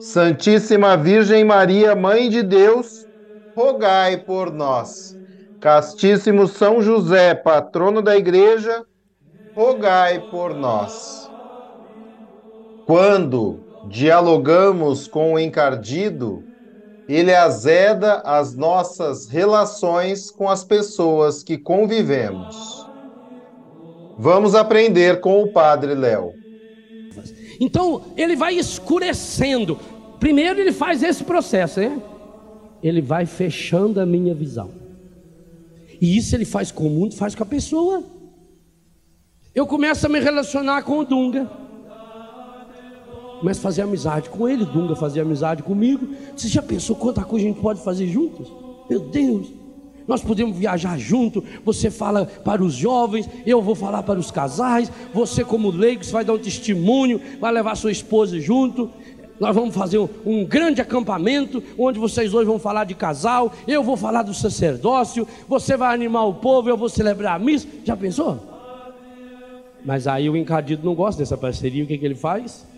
Santíssima Virgem Maria, Mãe de Deus, rogai por nós. Castíssimo São José, patrono da Igreja, rogai por nós. Quando dialogamos com o encardido, ele azeda as nossas relações com as pessoas que convivemos. Vamos aprender com o Padre Léo. Então, ele vai escurecendo. Primeiro, ele faz esse processo? Ele vai fechando a minha visão. E isso ele faz com o mundo, faz com a pessoa. Eu começo a me relacionar com o Dunga. Começo a fazer amizade com ele, Dunga fazia amizade comigo. Você já pensou quanta coisa a gente pode fazer juntos? Meu Deus! Nós podemos viajar junto. Você fala para os jovens, eu vou falar para os casais. Você, como leigo, vai dar um testemunho, vai levar sua esposa junto. Nós vamos fazer um, um, grande acampamento, onde vocês hoje vão falar de casal, eu vou falar do sacerdócio, você vai animar o povo, eu vou celebrar a missa. Já pensou? Mas aí o encardido não gosta dessa parceria, o que, que ele faz?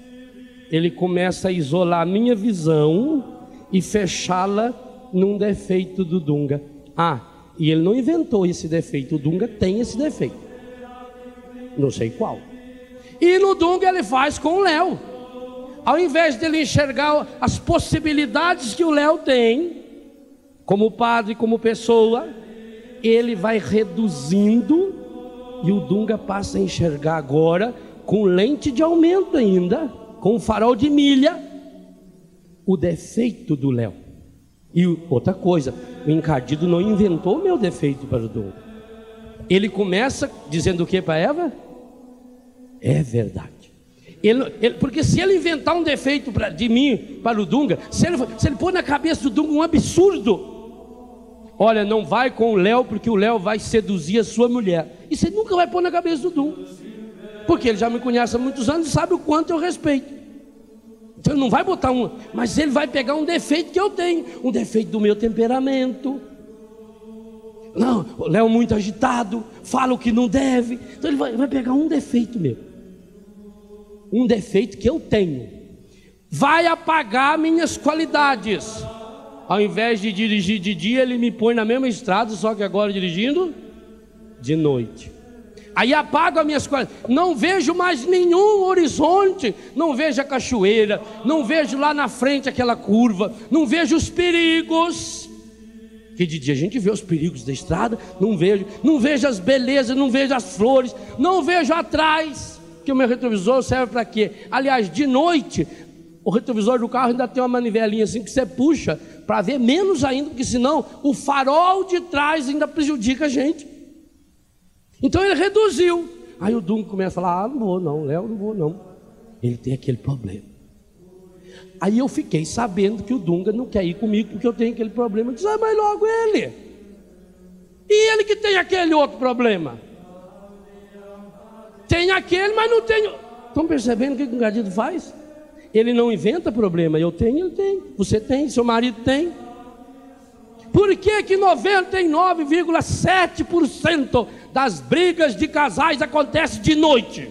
Ele começa a isolar a minha visão e fechá-la num defeito do Dunga. Ah, e ele não inventou esse defeito, o Dunga tem esse defeito. Não sei qual. E no Dunga ele faz com o Léo. Ao invés dele enxergar as possibilidades que o Léo tem, como padre, como pessoa, ele vai reduzindo e o Dunga passa a enxergar agora com lente de aumento ainda, com farol de milha, o defeito do Léo. E outra coisa, o encardido não inventou o meu defeito para o Dunga. Ele começa dizendo o que para Eva? É verdade. Ele, ele, porque se ele inventar um defeito pra, de mim para o Dunga, se ele, se ele pôr na cabeça do Dunga um absurdo, olha, não vai com o Léo, porque o Léo vai seduzir a sua mulher. E você nunca vai pôr na cabeça do Dunga, porque ele já me conhece há muitos anos e sabe o quanto eu respeito. Então ele não vai botar um, mas ele vai pegar um defeito que eu tenho, um defeito do meu temperamento. Não, o Léo muito agitado, fala o que não deve. Então ele vai, vai pegar um defeito meu um defeito que eu tenho. Vai apagar minhas qualidades. Ao invés de dirigir de dia, ele me põe na mesma estrada, só que agora dirigindo de noite. Aí apago as minhas qualidades. Não vejo mais nenhum horizonte. Não vejo a cachoeira. Não vejo lá na frente aquela curva. Não vejo os perigos. Que de dia a gente vê os perigos da estrada. Não vejo. Não vejo as belezas. Não vejo as flores. Não vejo atrás que o meu retrovisor serve para quê? Aliás, de noite, o retrovisor do carro ainda tem uma manivelinha assim que você puxa para ver menos ainda, porque senão o farol de trás ainda prejudica a gente. Então ele reduziu. Aí o Dunga começa a falar: Ah, não vou não, Léo, não vou não. Ele tem aquele problema. Aí eu fiquei sabendo que o Dunga não quer ir comigo porque eu tenho aquele problema. Disse: Ah, mas logo ele. E ele que tem aquele outro problema. Tem aquele, mas não tem. Estão percebendo o que o encardido faz? Ele não inventa problema. Eu tenho, ele tem. Você tem, seu marido tem. Por que, que 99,7% das brigas de casais acontecem de noite?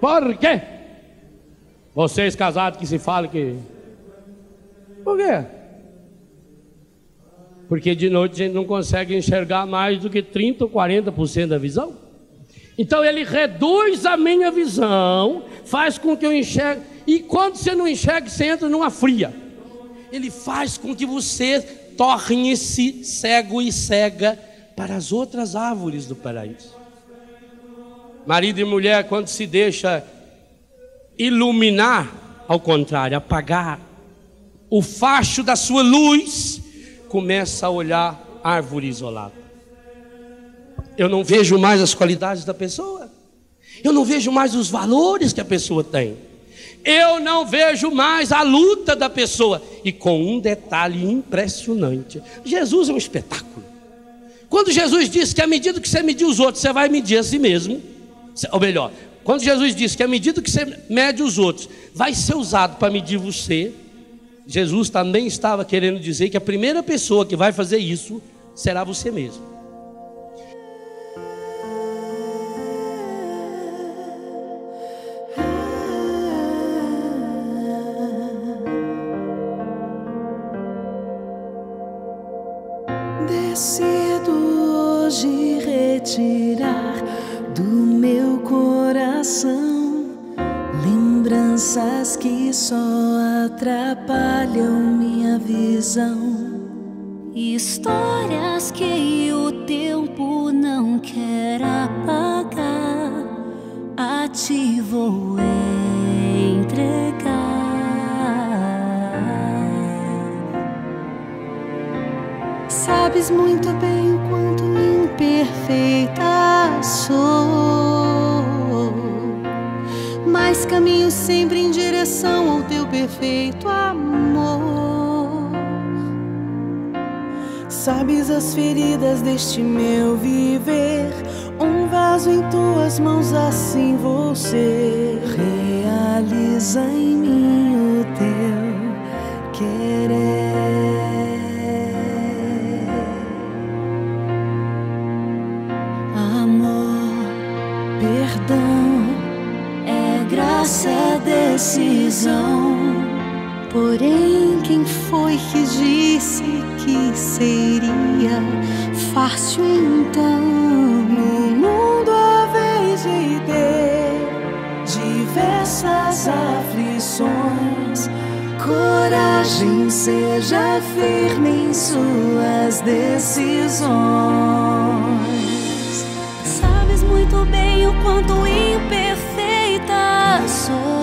Por quê? Vocês casados que se falam que. Por quê? Porque de noite a gente não consegue enxergar mais do que 30% ou 40% da visão. Então ele reduz a minha visão, faz com que eu enxergue. E quando você não enxerga, você entra numa fria. Ele faz com que você torne-se cego e cega para as outras árvores do paraíso. Marido e mulher, quando se deixa iluminar, ao contrário, apagar o facho da sua luz, começa a olhar árvore isolada. Eu não vejo mais as qualidades da pessoa. Eu não vejo mais os valores que a pessoa tem. Eu não vejo mais a luta da pessoa. E com um detalhe impressionante: Jesus é um espetáculo. Quando Jesus disse que à medida que você medir os outros, você vai medir a si mesmo, ou melhor, quando Jesus disse que à medida que você mede os outros, vai ser usado para medir você, Jesus também estava querendo dizer que a primeira pessoa que vai fazer isso será você mesmo. Decido hoje retirar do meu coração lembranças que só atrapalham minha visão. Histórias que o tempo não quer apagar, a ti vou entregar. Sabes muito bem o quanto imperfeita sou, caminho sempre em direção ao teu perfeito amor. Sabes as feridas deste meu viver, um vaso em tuas mãos, assim ser. Realiza em mim Porém, quem foi que disse que seria fácil então? No mundo a vez de ter diversas aflições, coragem seja firme em suas decisões. Sabes muito bem o quanto imperfeita sou.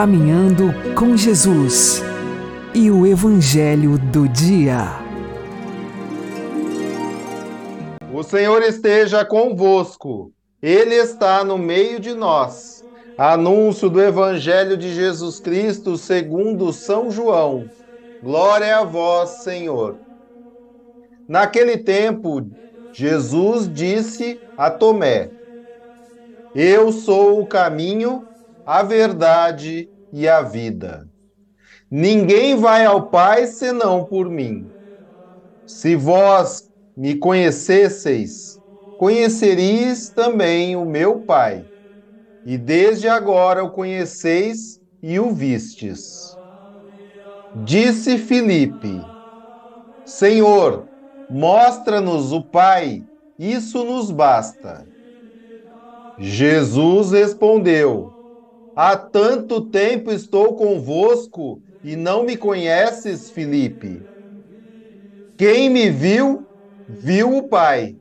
Caminhando com Jesus e o Evangelho do Dia. O Senhor esteja convosco, Ele está no meio de nós. Anúncio do Evangelho de Jesus Cristo segundo São João. Glória a vós, Senhor. Naquele tempo, Jesus disse a Tomé: Eu sou o caminho, a verdade e a vida. Ninguém vai ao Pai senão por mim. Se vós me conhecesseis, conheceríeis também o meu Pai. E desde agora o conheceis e o vistes. Disse Filipe: Senhor, mostra-nos o Pai, isso nos basta. Jesus respondeu: Há tanto tempo estou convosco e não me conheces, Filipe. Quem me viu, viu o Pai.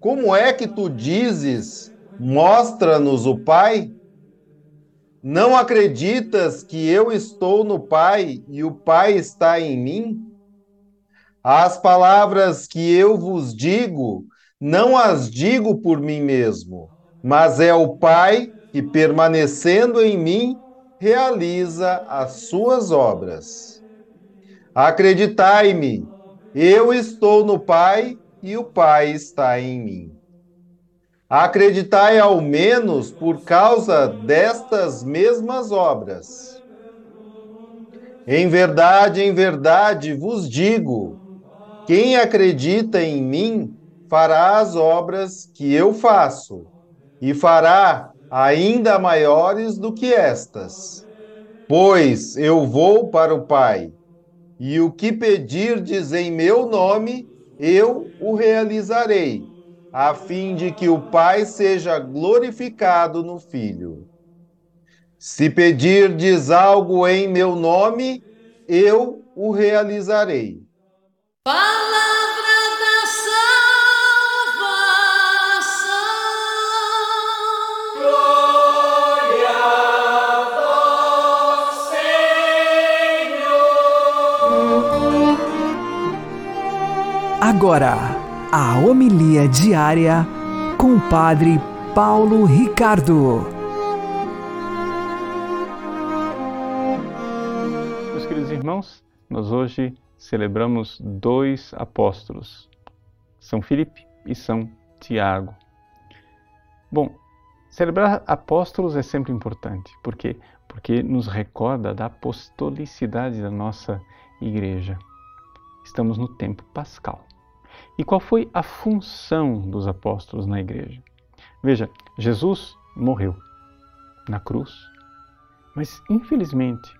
Como é que tu dizes, mostra-nos o Pai? Não acreditas que eu estou no Pai e o Pai está em mim? As palavras que eu vos digo, não as digo por mim mesmo, mas é o Pai que, permanecendo em mim, realiza as suas obras. Acreditai-me, eu estou no Pai e o Pai está em mim. Acreditai ao menos por causa destas mesmas obras. Em verdade, em verdade vos digo: quem acredita em mim fará as obras que eu faço, e fará ainda maiores do que estas. Pois eu vou para o Pai, e o que pedirdes em meu nome, eu o realizarei a fim de que o Pai seja glorificado no Filho. Se pedirdes algo em meu nome, eu o realizarei. Palavra Agora a homilia diária com o Padre Paulo Ricardo. Meus queridos irmãos, nós hoje celebramos dois apóstolos, São Filipe e São Tiago. Bom, celebrar apóstolos é sempre importante, por quê? Porque nos recorda da apostolicidade da nossa igreja. Estamos no tempo pascal. E qual foi a função dos apóstolos na igreja? Veja, Jesus morreu na cruz, mas infelizmente,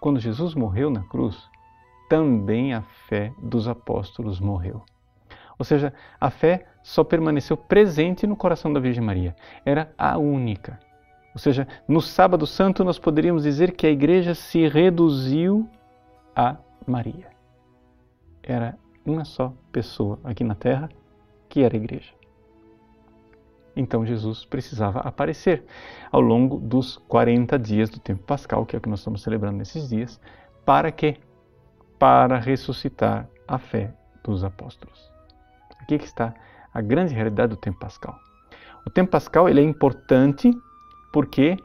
quando Jesus morreu na cruz, também a fé dos apóstolos morreu. Ou seja, a fé só permaneceu presente no coração da Virgem Maria. Era a única. Ou seja, no Sábado Santo nós poderíamos dizer que a igreja se reduziu a Maria. Era uma só pessoa aqui na Terra, que era a igreja. Então Jesus precisava aparecer ao longo dos 40 dias do tempo pascal, que é o que nós estamos celebrando nesses dias, para quê? Para ressuscitar a fé dos apóstolos. Aqui que está a grande realidade do tempo pascal. O tempo pascal ele é importante porque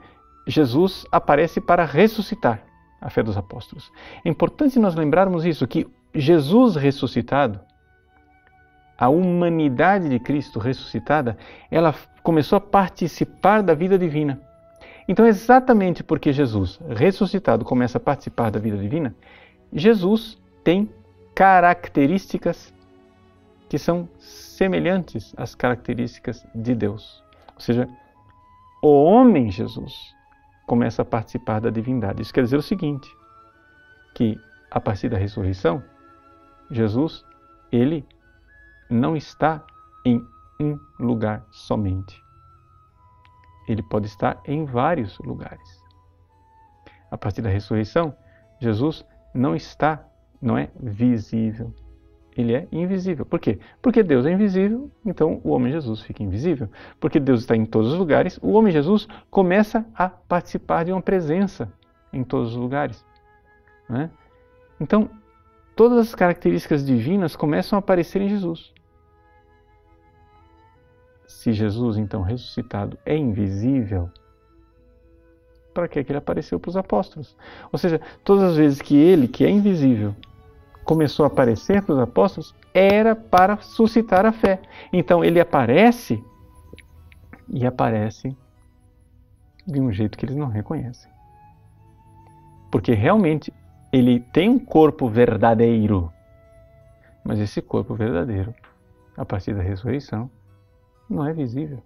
Jesus aparece para ressuscitar a fé dos apóstolos. É importante nós lembrarmos isso, que Jesus ressuscitado, a humanidade de Cristo ressuscitada, ela começou a participar da vida divina. Então, exatamente porque Jesus ressuscitado começa a participar da vida divina, Jesus tem características que são semelhantes às características de Deus. Ou seja, o homem Jesus começa a participar da divindade. Isso quer dizer o seguinte: que a partir da ressurreição, Jesus, ele não está em um lugar somente. Ele pode estar em vários lugares. A partir da ressurreição, Jesus não está, não é visível. ele é invisível. Por quê? Porque Deus é invisível, então o homem Jesus fica invisível. Porque Deus está em todos os lugares, o homem Jesus começa a participar de uma presença em todos os lugares. Né? Então, todas as características divinas começam a aparecer em Jesus. Se Jesus, então ressuscitado, é invisível, para que, que ele apareceu para os apóstolos? Ou seja, todas as vezes que ele, que é invisível, começou a aparecer para os apóstolos, era para suscitar a fé. Então ele aparece e aparece de um jeito que eles não reconhecem. Porque realmente ele tem um corpo verdadeiro. Mas esse corpo verdadeiro, a partir da ressurreição, não é visível.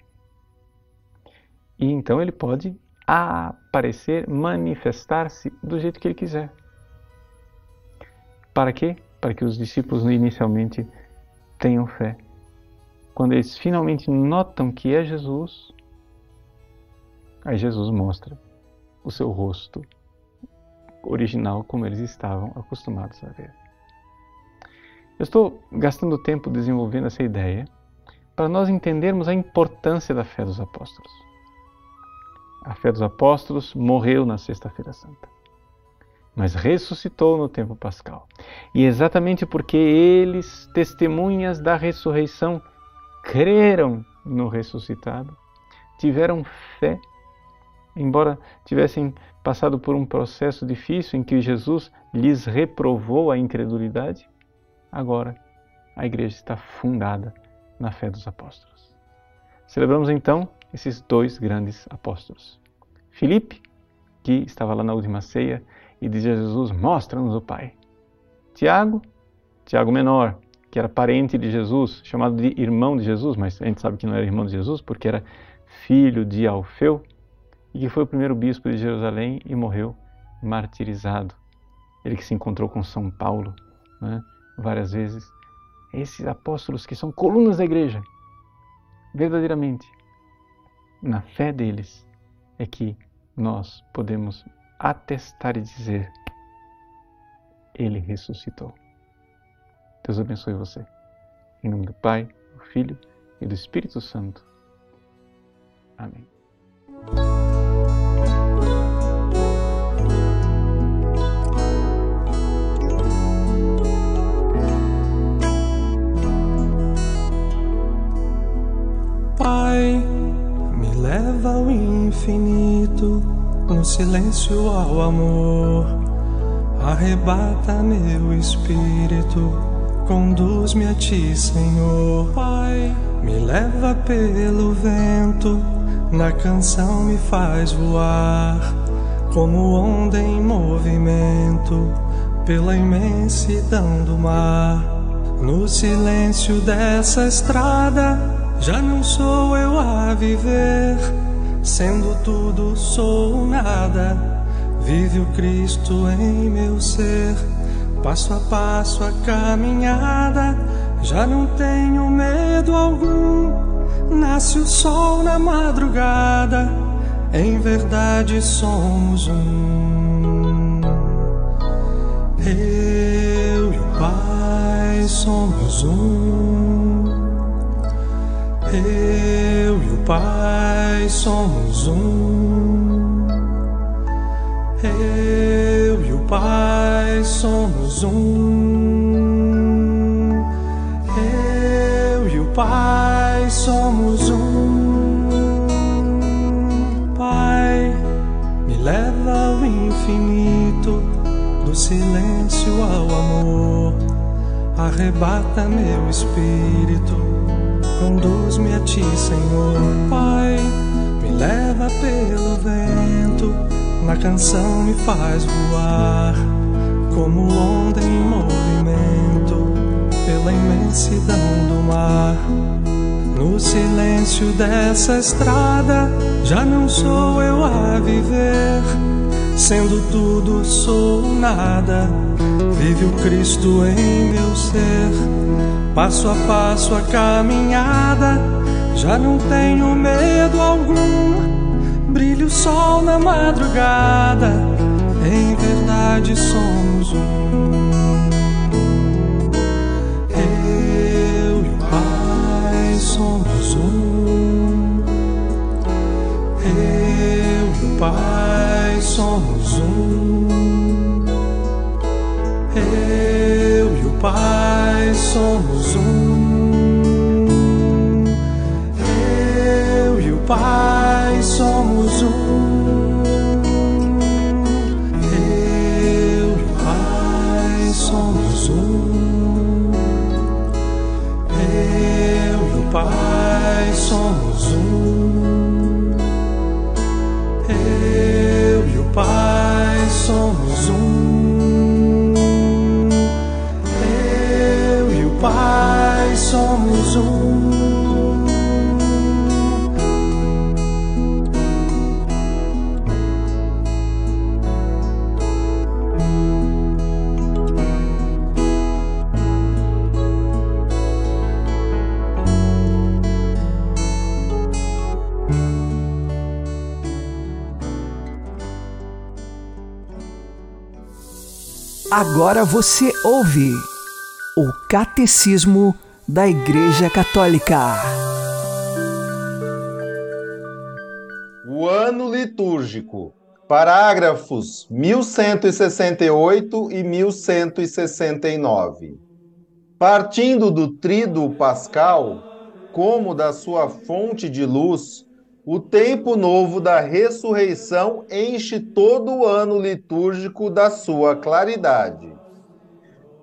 E então ele pode aparecer, manifestar-se do jeito que ele quiser. Para quê? Para que os discípulos inicialmente tenham fé. Quando eles finalmente notam que é Jesus, aí Jesus mostra o seu rosto original como eles estavam acostumados a ver. Eu estou gastando tempo desenvolvendo essa ideia para nós entendermos a importância da fé dos apóstolos. A fé dos apóstolos morreu na Sexta-feira Santa, mas ressuscitou no tempo pascal. E exatamente porque eles, testemunhas da ressurreição, creram no ressuscitado, tiveram fé, embora tivessem passado por um processo difícil em que Jesus lhes reprovou a incredulidade, agora a igreja está fundada na fé dos apóstolos. Celebramos então esses dois grandes apóstolos. Filipe, que estava lá na última ceia e dizia a Jesus: Mostra-nos o Pai. Tiago, Tiago menor, que era parente de Jesus, chamado de irmão de Jesus, mas a gente sabe que não era irmão de Jesus porque era filho de Alfeu, e que foi o primeiro bispo de Jerusalém e morreu martirizado. Ele que se encontrou com São Paulo né, várias vezes. Esses apóstolos que são colunas da igreja, verdadeiramente, na fé deles, é que nós podemos atestar e dizer: Ele ressuscitou. Deus abençoe você. Em nome do Pai, do Filho e do Espírito Santo. Amém. Leva ao infinito, no silêncio ao amor. Arrebata meu espírito, conduz-me a ti, Senhor. Pai, me leva pelo vento, na canção me faz voar, como onda em movimento, pela imensidão do mar. No silêncio dessa estrada, já não sou eu a viver, sendo tudo sou nada. Vive o Cristo em meu ser, passo a passo a caminhada. Já não tenho medo algum. Nasce o sol na madrugada, em verdade somos um. Eu e o Pai somos um. Eu e o Pai somos um. Eu e o Pai somos um. Eu e o Pai somos um. Pai, me leva ao infinito, do silêncio ao amor. Arrebata meu espírito Conduz-me a ti, Senhor, Pai. Me leva pelo vento, na canção me faz voar, como onda em movimento, pela imensidão do mar. No silêncio dessa estrada, já não sou eu a viver, sendo tudo sou nada. Vive o Cristo em meu ser Passo a passo a caminhada, já não tenho medo algum. Brilha o sol na madrugada, em verdade somos um. Eu e o Pai somos um. Eu e o Pai somos um. somos um. Eu e o Pai somos Agora você ouve o Catecismo da Igreja Católica. O ano litúrgico. Parágrafos 1168 e 1169. Partindo do tríduo pascal, como da sua fonte de luz, o tempo novo da ressurreição enche todo o ano litúrgico da sua claridade.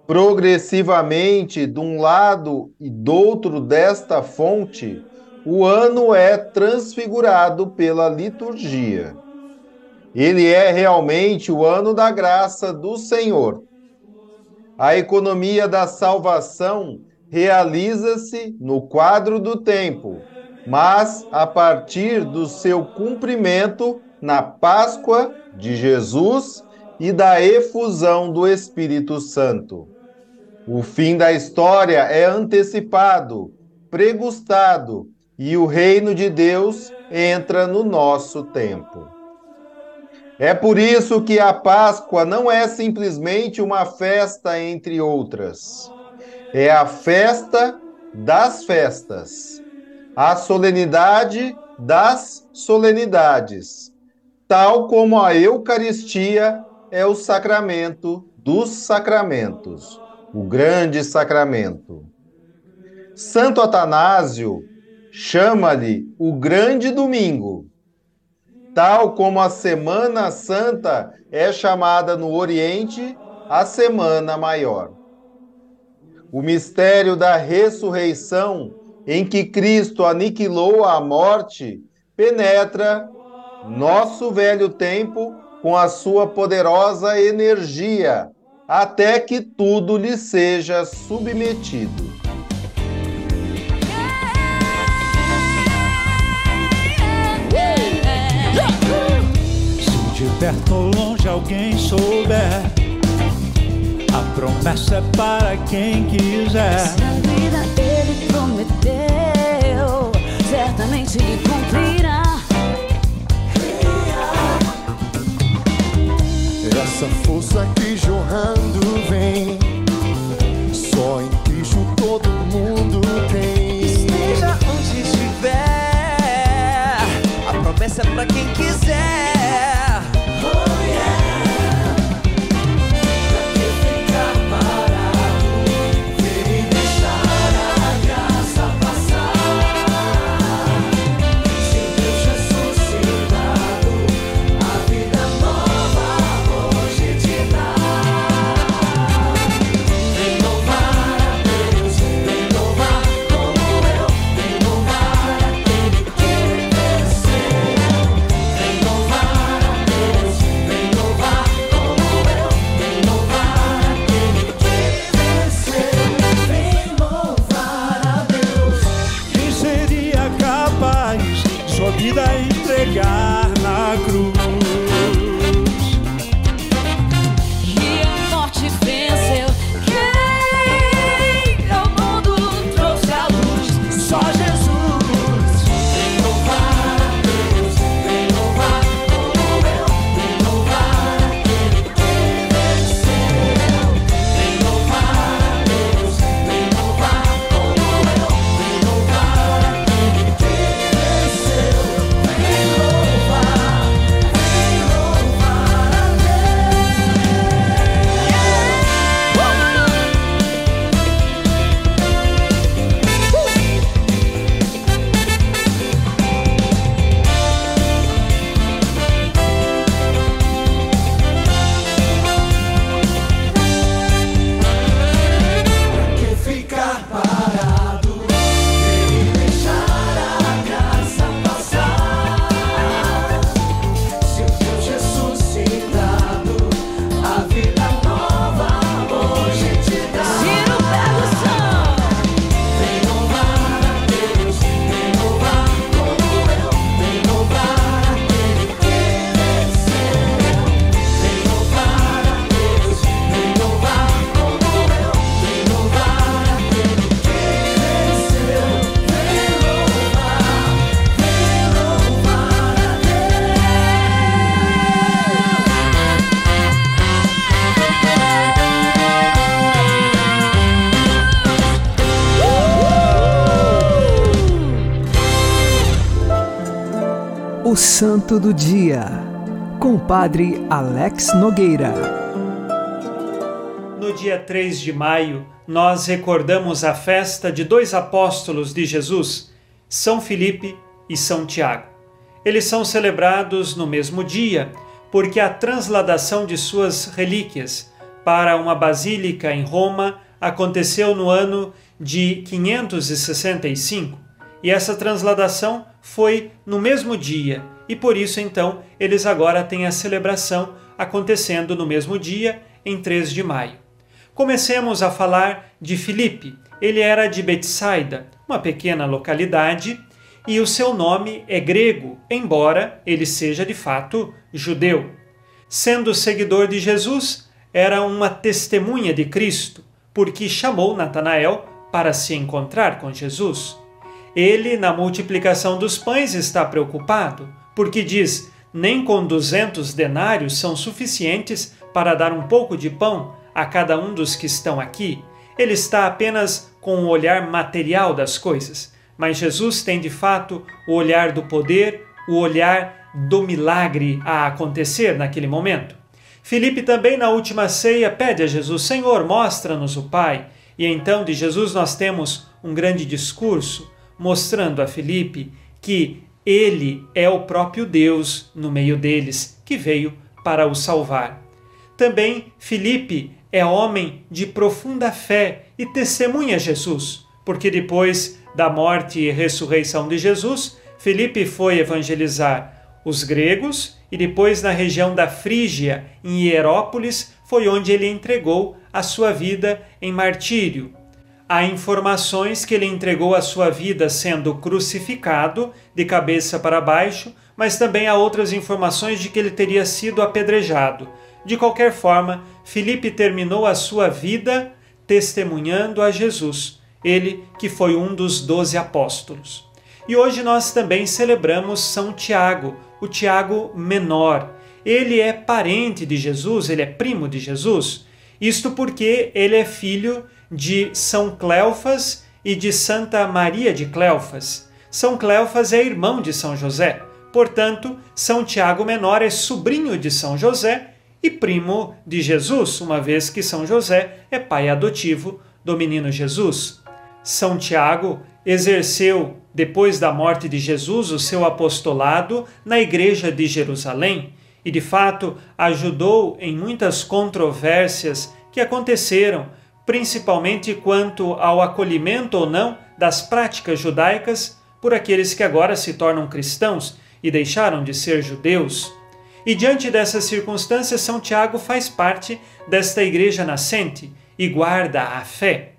Progressivamente, de um lado e do outro desta fonte, o ano é transfigurado pela liturgia. Ele é realmente o ano da graça do Senhor. A economia da salvação realiza-se no quadro do tempo, mas a partir do seu cumprimento na Páscoa de Jesus e da efusão do Espírito Santo. O fim da história é antecipado, pregustado, e o reino de Deus entra no nosso tempo. É por isso que a Páscoa não é simplesmente uma festa entre outras. É a festa das festas, a solenidade das solenidades, tal como a Eucaristia é o sacramento dos sacramentos, o grande sacramento. Santo Atanásio chama-lhe o grande domingo tal como a Semana Santa é chamada no Oriente a Semana Maior. O mistério da ressurreição, em que Cristo aniquilou a morte, penetra nosso velho tempo com a sua poderosa energia, até que tudo lhe seja submetido. Se de perto ou longe alguém souber, a promessa é para quem quiser. Prometeu, certamente lhe cumprirá. Essa força que jorrando vem, só em Cristo todo mundo tem. Esteja onde estiver, a promessa é pra quem quiser. Santo do Dia, com o Padre Alex Nogueira. No dia 3 de maio, nós recordamos a festa de dois apóstolos de Jesus, São Filipe e São Tiago. Eles são celebrados no mesmo dia, porque a transladação de suas relíquias para uma basílica em Roma aconteceu no ano de 565, e essa transladação foi no mesmo dia, e por isso então eles agora têm a celebração acontecendo no mesmo dia, em 3 de maio. Comecemos a falar de Filipe. Ele era de Betsaida, uma pequena localidade, e o seu nome é grego, embora ele seja de fato judeu. Sendo seguidor de Jesus, era uma testemunha de Cristo, porque chamou Natanael para se encontrar com Jesus. Ele, na multiplicação dos pães, está preocupado, porque diz: nem com duzentos denários são suficientes para dar um pouco de pão a cada um dos que estão aqui. Ele está apenas com o olhar material das coisas, mas Jesus tem de fato o olhar do poder, o olhar do milagre a acontecer naquele momento. Filipe também na última ceia pede a Jesus: Senhor, mostra-nos o Pai. E então de Jesus nós temos um grande discurso mostrando a Filipe que ele é o próprio Deus no meio deles, que veio para o salvar. Também Filipe é homem de profunda fé e testemunha Jesus, porque depois da morte e ressurreição de Jesus, Filipe foi evangelizar os gregos e depois na região da Frígia, em Hierópolis, foi onde ele entregou a sua vida em martírio. Há informações que ele entregou a sua vida sendo crucificado de cabeça para baixo, mas também há outras informações de que ele teria sido apedrejado. De qualquer forma, Filipe terminou a sua vida testemunhando a Jesus, ele que foi um dos doze apóstolos. E hoje nós também celebramos São Tiago, o Tiago menor. Ele é parente de Jesus, ele é primo de Jesus. Isto porque ele é filho de São Cleofas e de Santa Maria de Cleofas. São Cleofas é irmão de São José. Portanto, São Tiago Menor é sobrinho de São José e primo de Jesus, uma vez que São José é pai adotivo do menino Jesus. São Tiago exerceu, depois da morte de Jesus, o seu apostolado na Igreja de Jerusalém e, de fato, ajudou em muitas controvérsias que aconteceram, principalmente quanto ao acolhimento ou não das práticas judaicas por aqueles que agora se tornam cristãos e deixaram de ser judeus. E diante dessas circunstâncias, São Tiago faz parte desta igreja nascente e guarda a fé.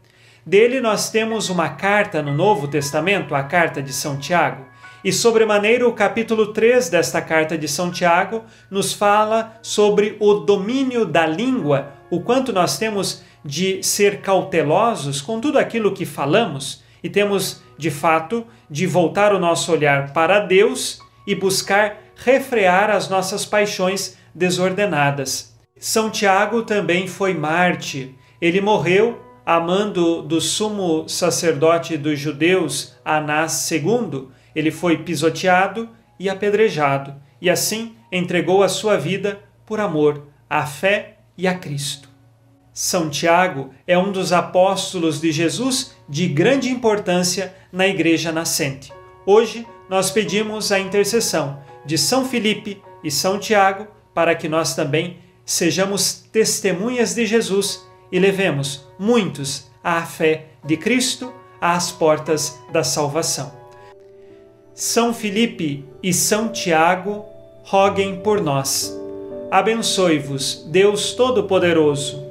Dele nós temos uma carta no Novo Testamento, a carta de São Tiago. E sobremaneira o capítulo 3 desta carta de São Tiago nos fala sobre o domínio da língua, o quanto nós temos de ser cautelosos com tudo aquilo que falamos e temos, de fato, de voltar o nosso olhar para Deus e buscar refrear as nossas paixões desordenadas. São Tiago também foi mártir. Ele morreu amando do sumo sacerdote dos judeus, Anás II, ele foi pisoteado e apedrejado, e assim entregou a sua vida por amor à fé e a Cristo. São Tiago é um dos apóstolos de Jesus de grande importância na Igreja nascente. Hoje nós pedimos a intercessão de São Filipe e São Tiago para que nós também sejamos testemunhas de Jesus e levemos muitos à fé de Cristo às portas da salvação. São Filipe e São Tiago, roguem por nós. Abençoe-vos, Deus Todo-Poderoso,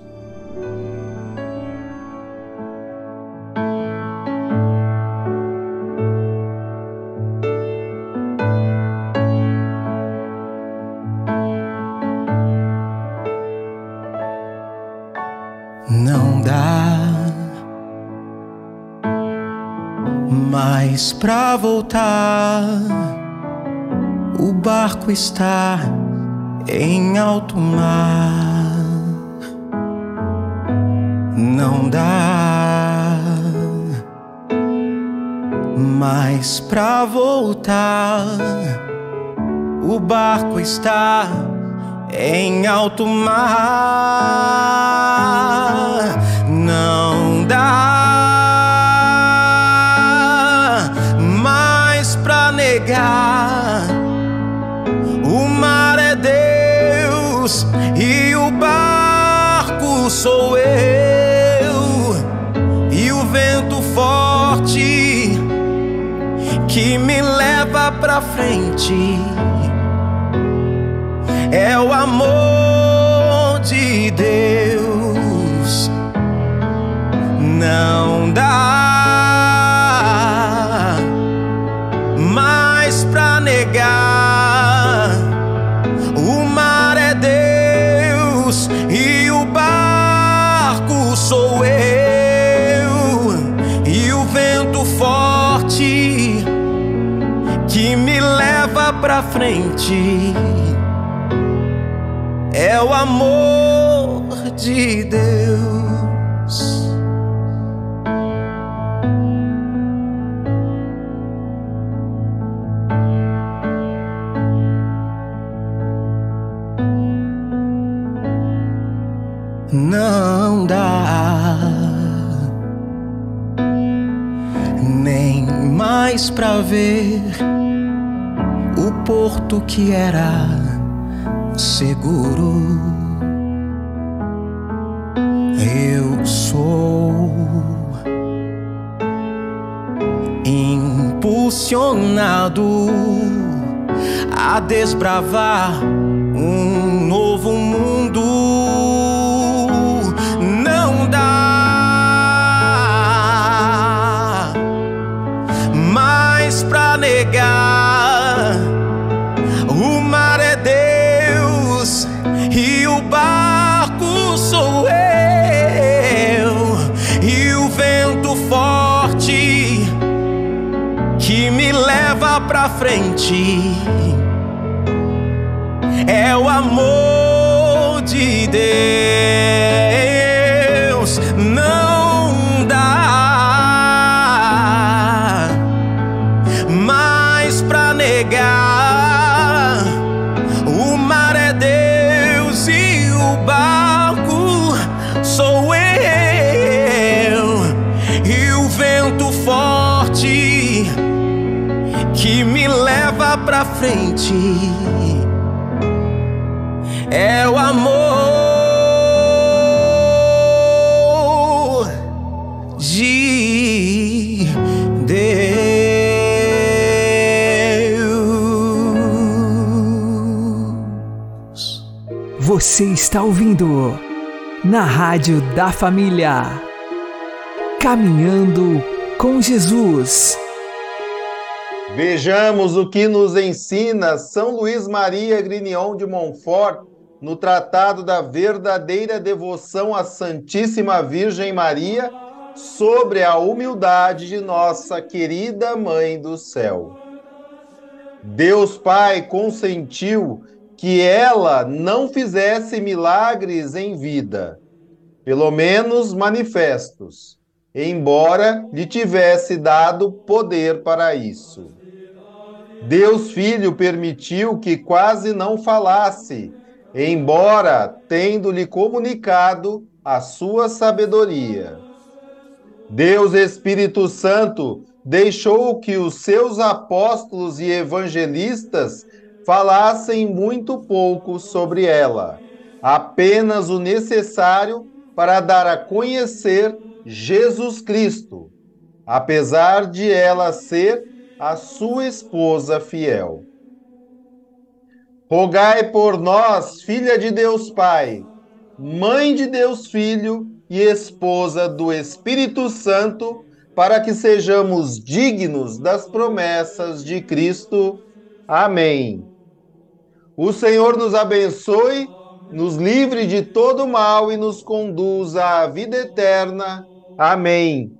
Mais pra voltar. O barco está em alto mar. não dá mais pra voltar. O barco está em alto mar. Não dá negar. O mar é Deus e o barco sou eu. E o vento forte que me leva pra frente é o amor de Deus. Não dá frente é o amor de Deus. Não dá nem mais pra ver porto que era seguro. Eu sou impulsionado a desbravar frente é o amor de Deus. Não dá mais pra negar. Frente é o amor de Deus. Você está ouvindo na Rádio da Família. Caminhando com Jesus. Vejamos o que nos ensina São Luís Maria Grignion de Montfort no Tratado da Verdadeira Devoção à Santíssima Virgem Maria sobre a humildade de nossa querida Mãe do Céu. Deus Pai consentiu que ela não fizesse milagres em vida, pelo menos manifestos, embora lhe tivesse dado poder para isso. Deus Filho permitiu que quase não falasse, embora tendo-lhe comunicado a sua sabedoria. Deus Espírito Santo deixou que os seus apóstolos e evangelistas falassem muito pouco sobre ela, apenas o necessário para dar a conhecer Jesus Cristo, apesar de ela ser a sua esposa fiel. Rogai por nós, filha de Deus Pai, mãe de Deus Filho e esposa do Espírito Santo, para que sejamos dignos das promessas de Cristo. Amém. O Senhor nos abençoe, nos livre de todo mal e nos conduza à vida eterna. Amém.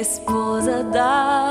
Esposa da